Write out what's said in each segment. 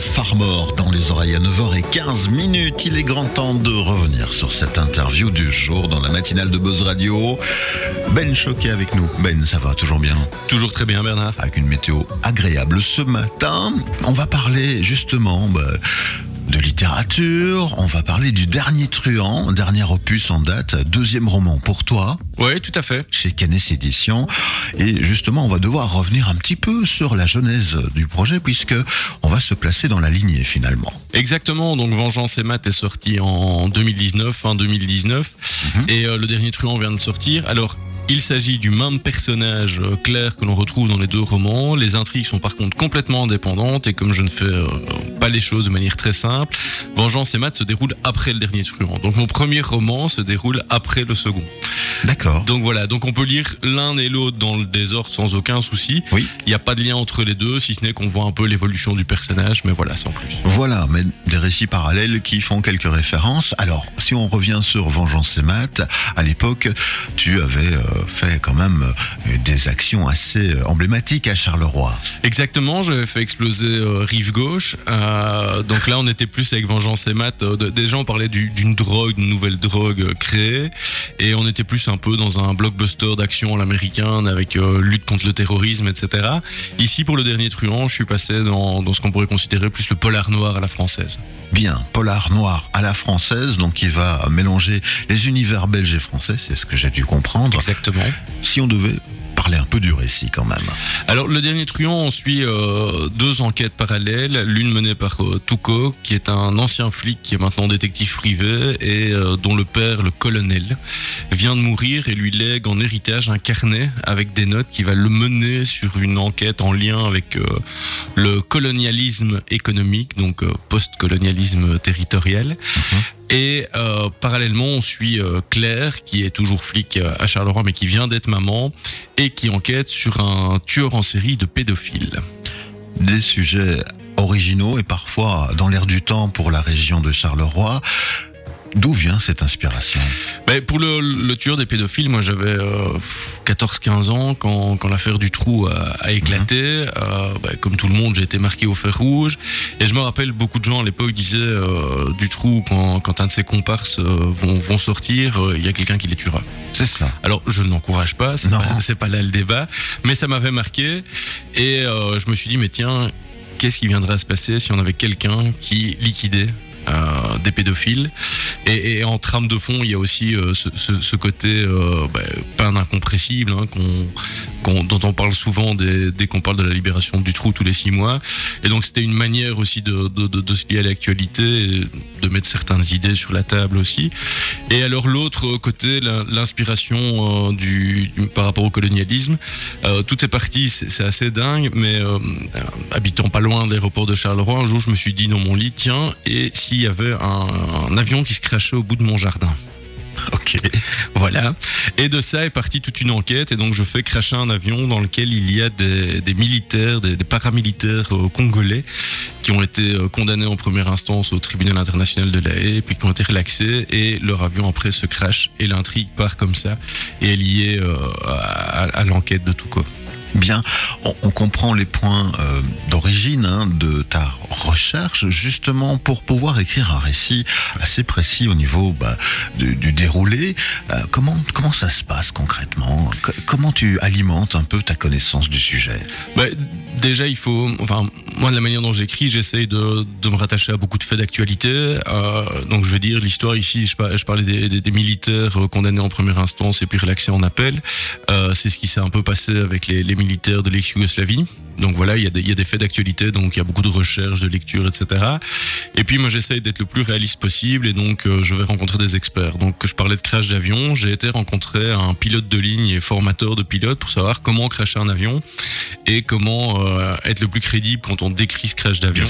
Farmore dans les oreilles à 9h15 minutes. Il est grand temps de revenir sur cette interview du jour dans la matinale de Buzz Radio. Ben Choquet avec nous. Ben, ça va toujours bien Toujours très bien, Bernard. Avec une météo agréable ce matin. On va parler justement bah, de littérature. On va parler du dernier truand, dernier opus en date, deuxième roman pour toi Oui, tout à fait. chez Canet Éditions. Et justement, on va devoir revenir un petit peu sur la genèse du projet puisque on va se placer dans la lignée finalement. Exactement. Donc, Vengeance et Math est sorti en 2019, fin 2019. Et euh, le dernier truand vient de sortir. Alors, il s'agit du même personnage euh, clair que l'on retrouve dans les deux romans. Les intrigues sont par contre complètement indépendantes et comme je ne fais euh, pas les choses de manière très simple, Vengeance et Math se déroule après le dernier truand. Donc mon premier roman se déroule après le second. D'accord. Donc voilà, donc on peut lire l'un et l'autre dans le désordre sans aucun souci. Oui. Il n'y a pas de lien entre les deux, si ce n'est qu'on voit un peu l'évolution du personnage, mais voilà, sans plus. Voilà, mais des récits parallèles qui font quelques références. Alors, si on revient sur Vengeance et Math, à l'époque, tu avais euh, fait quand même euh, des actions assez euh, emblématiques à Charleroi. Exactement, j'avais fait exploser euh, Rive Gauche. Euh, donc là, on était plus avec Vengeance et Math. Déjà, on parlait du- d'une drogue, d'une nouvelle drogue créée. Et on était plus un peu dans un blockbuster d'action à l'américaine avec euh, lutte contre le terrorisme, etc. Ici, pour le dernier truand, je suis passé dans, dans ce qu'on pourrait considérer plus le polar noir à la française. Bien, polar noir à la française, donc il va mélanger les univers belges et français, c'est ce que j'ai dû comprendre. Exactement. Si on devait parler un peu du récit quand même. Alors, le dernier truand, on suit euh, deux enquêtes parallèles. L'une menée par euh, Touko, qui est un ancien flic qui est maintenant détective privé et euh, dont le père, le colonel, vient de mourir et lui lègue en héritage un carnet avec des notes qui va le mener sur une enquête en lien avec euh, le colonialisme économique, donc post-colonialisme territorial. Et euh, parallèlement, on suit euh, Claire, qui est toujours flic euh, à Charleroi, mais qui vient d'être maman, et qui enquête sur un tueur en série de pédophiles. Des sujets originaux et parfois dans l'air du temps pour la région de Charleroi. D'où vient cette inspiration Ben, pour le, le tueur des pédophiles, moi j'avais euh, 14-15 ans quand, quand l'affaire du trou a, a éclaté. Euh, ben, comme tout le monde, j'ai été marqué au fer rouge. Et je me rappelle, beaucoup de gens à l'époque disaient euh, du trou, quand, quand un de ses comparses euh, vont, vont sortir, euh, il y a quelqu'un qui les tuera. C'est ça. Alors, je ne l'encourage pas, c'est Non. pas, c'est pas là le débat, mais ça m'avait marqué et euh, je me suis dit, mais tiens, qu'est-ce qui viendrait à se passer si on avait quelqu'un qui liquidait euh, des pédophiles? Et, en trame de fond, il y a aussi euh, ce, côté euh, bah, incompressible hein, dont on parle souvent dès, qu'on parle de la libération du trou tous les six mois. Et donc c'était une manière aussi de, se lier à l'actualité, de mettre certaines idées sur la table aussi. Et alors l'autre côté, l'inspiration euh, par rapport au colonialisme, euh, tout est parti, c'est assez dingue, mais habitant pas loin de l'aéroport de Charleroi, un jour je me suis dit dans mon lit, tiens, et s'il y avait un, un avion qui se au bout de mon jardin Ok. voilà. Et de ça est partie toute une enquête. Et donc, je fais cracher un avion dans lequel il y a des, des militaires, des, des paramilitaires euh, congolais qui ont été euh, condamnés en première instance au tribunal international de la Haye, puis qui ont été relaxés. Et leur avion, après, se crache. Et l'intrigue part comme ça. Et est liée euh, à, à l'enquête de Touko. Bien, on, comprend les points euh, d'origine hein, de ta recherche, justement pour pouvoir écrire un récit assez précis au niveau bah, du, déroulé. Euh, comment comment ça se passe concrètement? Co- Comment tu alimentes un peu ta connaissance du sujet? Bah, déjà, il faut. Enfin, moi, de la manière dont j'écris, j'essaye de, me rattacher à beaucoup de faits d'actualité. Euh, donc, je veux dire, l'histoire ici, je, par- je parlais des, militaires euh, condamnés en première instance et puis relaxés en appel. Euh, c'est ce qui s'est un peu passé avec les, militaires de l'ex-Yougoslavie. Donc voilà, il y, a des- faits d'actualité, donc il y a beaucoup de recherches, de lectures, etc. Et puis moi j'essaye d'être le plus réaliste possible et donc je vais rencontrer des experts. Donc je parlais de crash d'avion, j'ai été rencontrer un pilote de ligne et formateur de pilote pour savoir comment crasher un avion et comment être le plus crédible quand on décrit ce crash d'avion.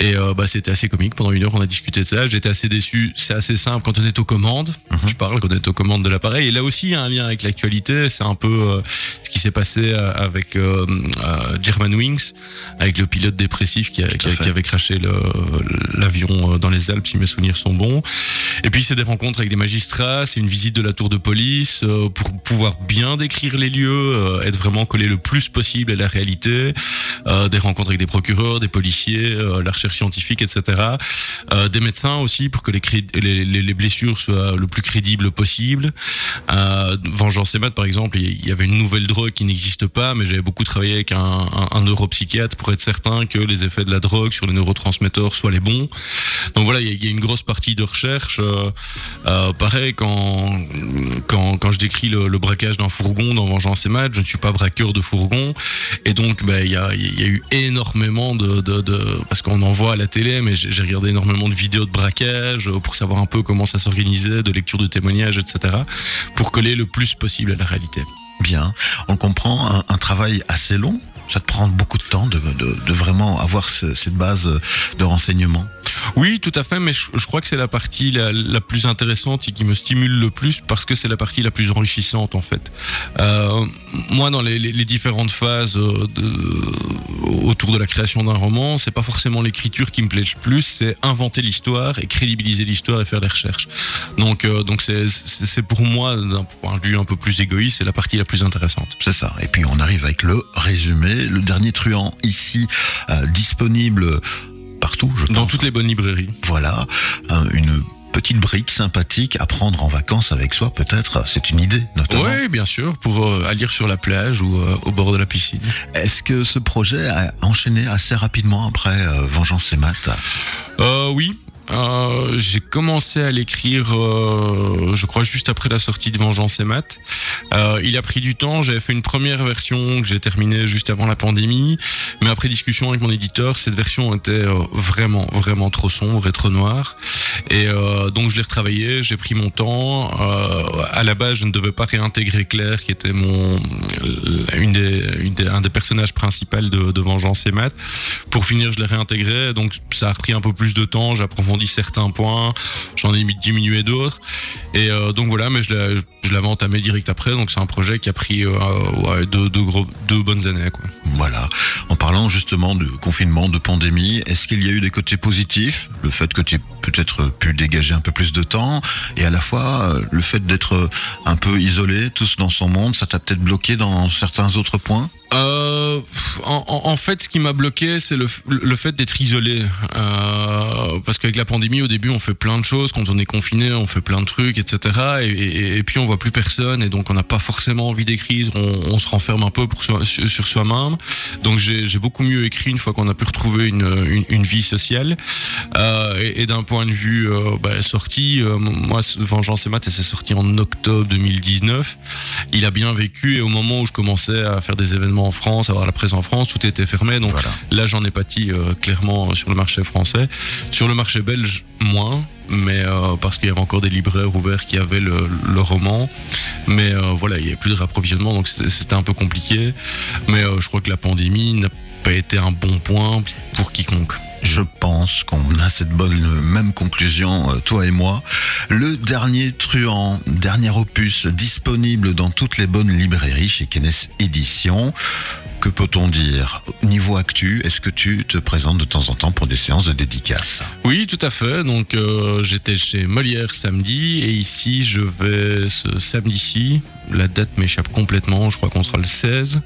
Et euh, bah, c'était assez comique. Pendant une heure, on a discuté de ça. J'étais assez déçu. C'est assez simple quand on est aux commandes. Mhm. Je parle quand on est aux commandes de l'appareil. Et là aussi, il y a un lien avec l'actualité. C'est un peu euh, ce qui s'est passé euh, avec euh, euh, Germanwings, avec le pilote dépressif qui, a- qui a- fait. qui avait craché l'avion euh, dans les Alpes, si mes souvenirs sont bons. Et puis, c'est des rencontres avec des magistrats. C'est une visite de la tour de police euh, pour pouvoir bien décrire les lieux, euh, être vraiment collé le plus possible à la réalité. Euh, des rencontres avec des procureurs, des policiers, euh, la recherche scientifique, etc. Euh, des médecins aussi pour que les, blessures soient le plus crédibles possible. Vengeance et Maths, par exemple, il y avait une nouvelle drogue qui n'existe pas, mais j'avais beaucoup travaillé avec un, neuropsychiatre pour être certain que les effets de la drogue sur les neurotransmetteurs soient les bons. Donc voilà, il y, a- une grosse partie de recherche. Pareil, quand, quand, quand je décris le, braquage d'un fourgon dans Vengeance et Maths, je ne suis pas braqueur de fourgon. Et donc, ben, il y, a, eu énormément de, parce qu'on en voit à la télé, mais j'ai regardé énormément de vidéos de braquage euh, pour savoir un peu comment ça s'organisait, de lecture de témoignages, etc., pour coller le plus possible à la réalité. Bien. On comprend un, travail assez long. Ça te prend beaucoup de temps de, vraiment avoir ce- cette base de renseignement. Oui, tout à fait, mais je, je crois que c'est la partie la, la plus intéressante et qui me stimule le plus parce que c'est la partie la plus enrichissante en fait. Euh, moi, dans les, les- les différentes phases euh, de- autour de la création d'un roman, c'est pas forcément l'écriture qui me plaît le plus, c'est inventer l'histoire et crédibiliser l'histoire et faire les recherches. Donc, euh, donc c'est pour moi, d'un point de vue un peu plus égoïste, c'est la partie la plus intéressante. C'est ça. Et puis on arrive avec le résumé. Le dernier truand ici, euh, disponible partout, je pense. Dans toutes les bonnes librairies. Voilà. Un- une petite brique sympathique à prendre en vacances avec soi, peut-être. C'est une idée, notamment. Oui, bien sûr, pour euh, à lire sur la plage ou euh, au bord de la piscine. Est-ce que ce projet a enchaîné assez rapidement après euh, Vengeance et Maths? Euh, oui. Euh, j'ai commencé à l'écrire, euh, je crois, juste après la sortie de Vengeance et Maths. Euh, il a pris du temps. J'avais fait une première version que j'ai terminée juste avant la pandémie. Mais après discussion avec mon éditeur, cette version était vraiment, vraiment trop sombre et trop noire. Et donc je l'ai retravaillé, j'ai pris mon temps. À la base, je ne devais pas réintégrer Claire, qui était mon, une des, un des personnages principaux de, Vengeance et Maths. Pour finir, je l'ai réintégré, donc ça a pris un peu plus de temps. J'ai approfondi certains points, j'en ai mis- diminué d'autres. Et euh, donc voilà, mais je l'ai- je l'avais entamé direct après. Donc c'est un projet qui a pris euh, ouais, deux, deux, gros, deux bonnes années. Quoi. Voilà. En parlant justement de confinement, de pandémie, est-ce qu'il y a eu des côtés positifs? Le fait que tu aies peut-être pu dégager un peu plus de temps et à la fois euh, le fait d'être un peu isolé, tous dans son monde, ça t'a peut-être bloqué dans certains autres points? Euh, en, fait, ce qui m'a bloqué, c'est le, le fait d'être isolé. Euh, parce qu'avec la pandémie, au début, on fait plein de choses. Quand on est confiné, on fait plein de trucs, etc. Et, puis, on voit plus personne. Et donc, on n'a pas forcément envie d'écrire. On, se renferme un peu pour sur, soi-même. Donc, j'ai beaucoup mieux écrit une fois qu'on a pu retrouver une, une, vie sociale. Euh, et d'un point de vue euh, bah, sorti, euh, moi, Vengeance et Maths, c'est sorti en octobre 2019. Il a bien vécu. Et au moment où je commençais à faire des événements en France, avoir la presse en France, tout était fermé. Donc, Voilà. Là, j'en ai pâti euh, clairement euh, sur le marché français. Sur le marché belge, moins, mais euh, parce qu'il y avait encore des libraires ouverts qui avaient le, le roman. Mais euh, voilà, il n'y avait plus de rapprovisionnement, donc c'était un peu compliqué. Mais je crois que la pandémie n'a pas été un bon point pour quiconque. Je pense qu'on a cette bonne même conclusion, toi et moi. Le dernier truand, dernier opus disponible dans toutes les bonnes librairies chez Kenneth Éditions. Que peut-on dire? Niveau actu, est-ce que tu te présentes de temps en temps pour des séances de dédicaces? Oui, tout à fait. Donc euh, j'étais chez Molière samedi et ici je vais ce samedi-ci. La date m'échappe complètement, je crois qu'on sera le 16.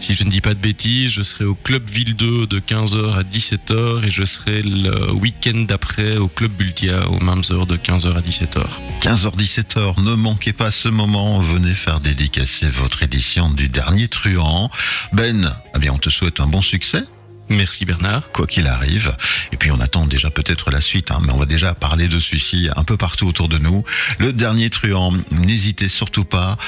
Si je ne dis pas de bêtises, je serai au Club Ville 2 de 15h à 17h et je serai le week-end d'après au Club Bultia aux mêmes heures de 15h à 17h. 15h-17h, ne manquez pas ce moment, venez faire dédicacer votre édition du dernier truand. Ben, eh bien on te souhaite un bon succès. Merci Bernard. quoi qu'il arrive. Et puis on attend déjà peut-être la suite, hein, mais on va déjà parler de celui-ci un peu partout autour de nous. Le dernier truand, n'hésitez surtout pas,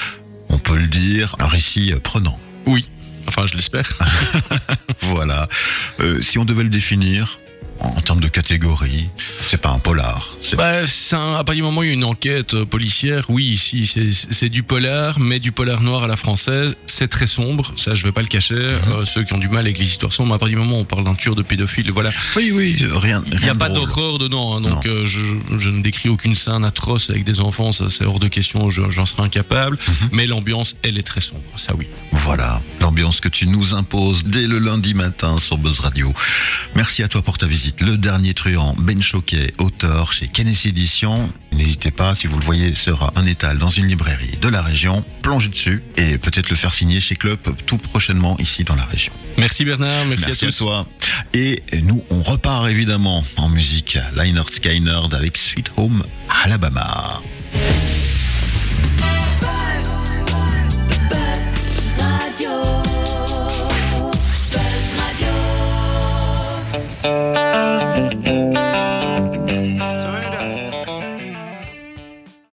on peut le dire, un récit prenant. Oui, enfin je l'espère. Voilà. Euh, si on devait le définir en, termes de catégorie, c'est pas un polar. c'est- Bah, un- à partir du moment où il y a une enquête euh, policière, oui, ici c'est- du polar, mais du polar noir à la française. c'est très sombre, ça je vais pas le cacher. Euh, ceux qui ont du mal avec les histoires sombres, à partir du moment où on parle d'un tueur de pédophile, voilà, Oui, oui, rien. il n'y a pas d'horreur dedans. hein, donc euh, je, je ne décris aucune scène atroce avec des enfants, ça c'est hors de question, je- j'en serais incapable. Mais l'ambiance, elle est très sombre, ça oui. Voilà, l'ambiance que tu nous imposes dès le lundi matin sur Buzz Radio. Merci à toi pour ta visite. Le dernier truand, Ben Choquet, auteur chez Kennedy Édition. N'hésitez pas, si vous le voyez, sera un étal dans une librairie de la région. Plongez dessus et peut-être le faire signer chez Club tout prochainement ici dans la région. Merci Bernard, merci, Merci à à tous. toi. Et nous, on repart évidemment en musique. Lynyrd Skynyrd avec Sweet Home Alabama.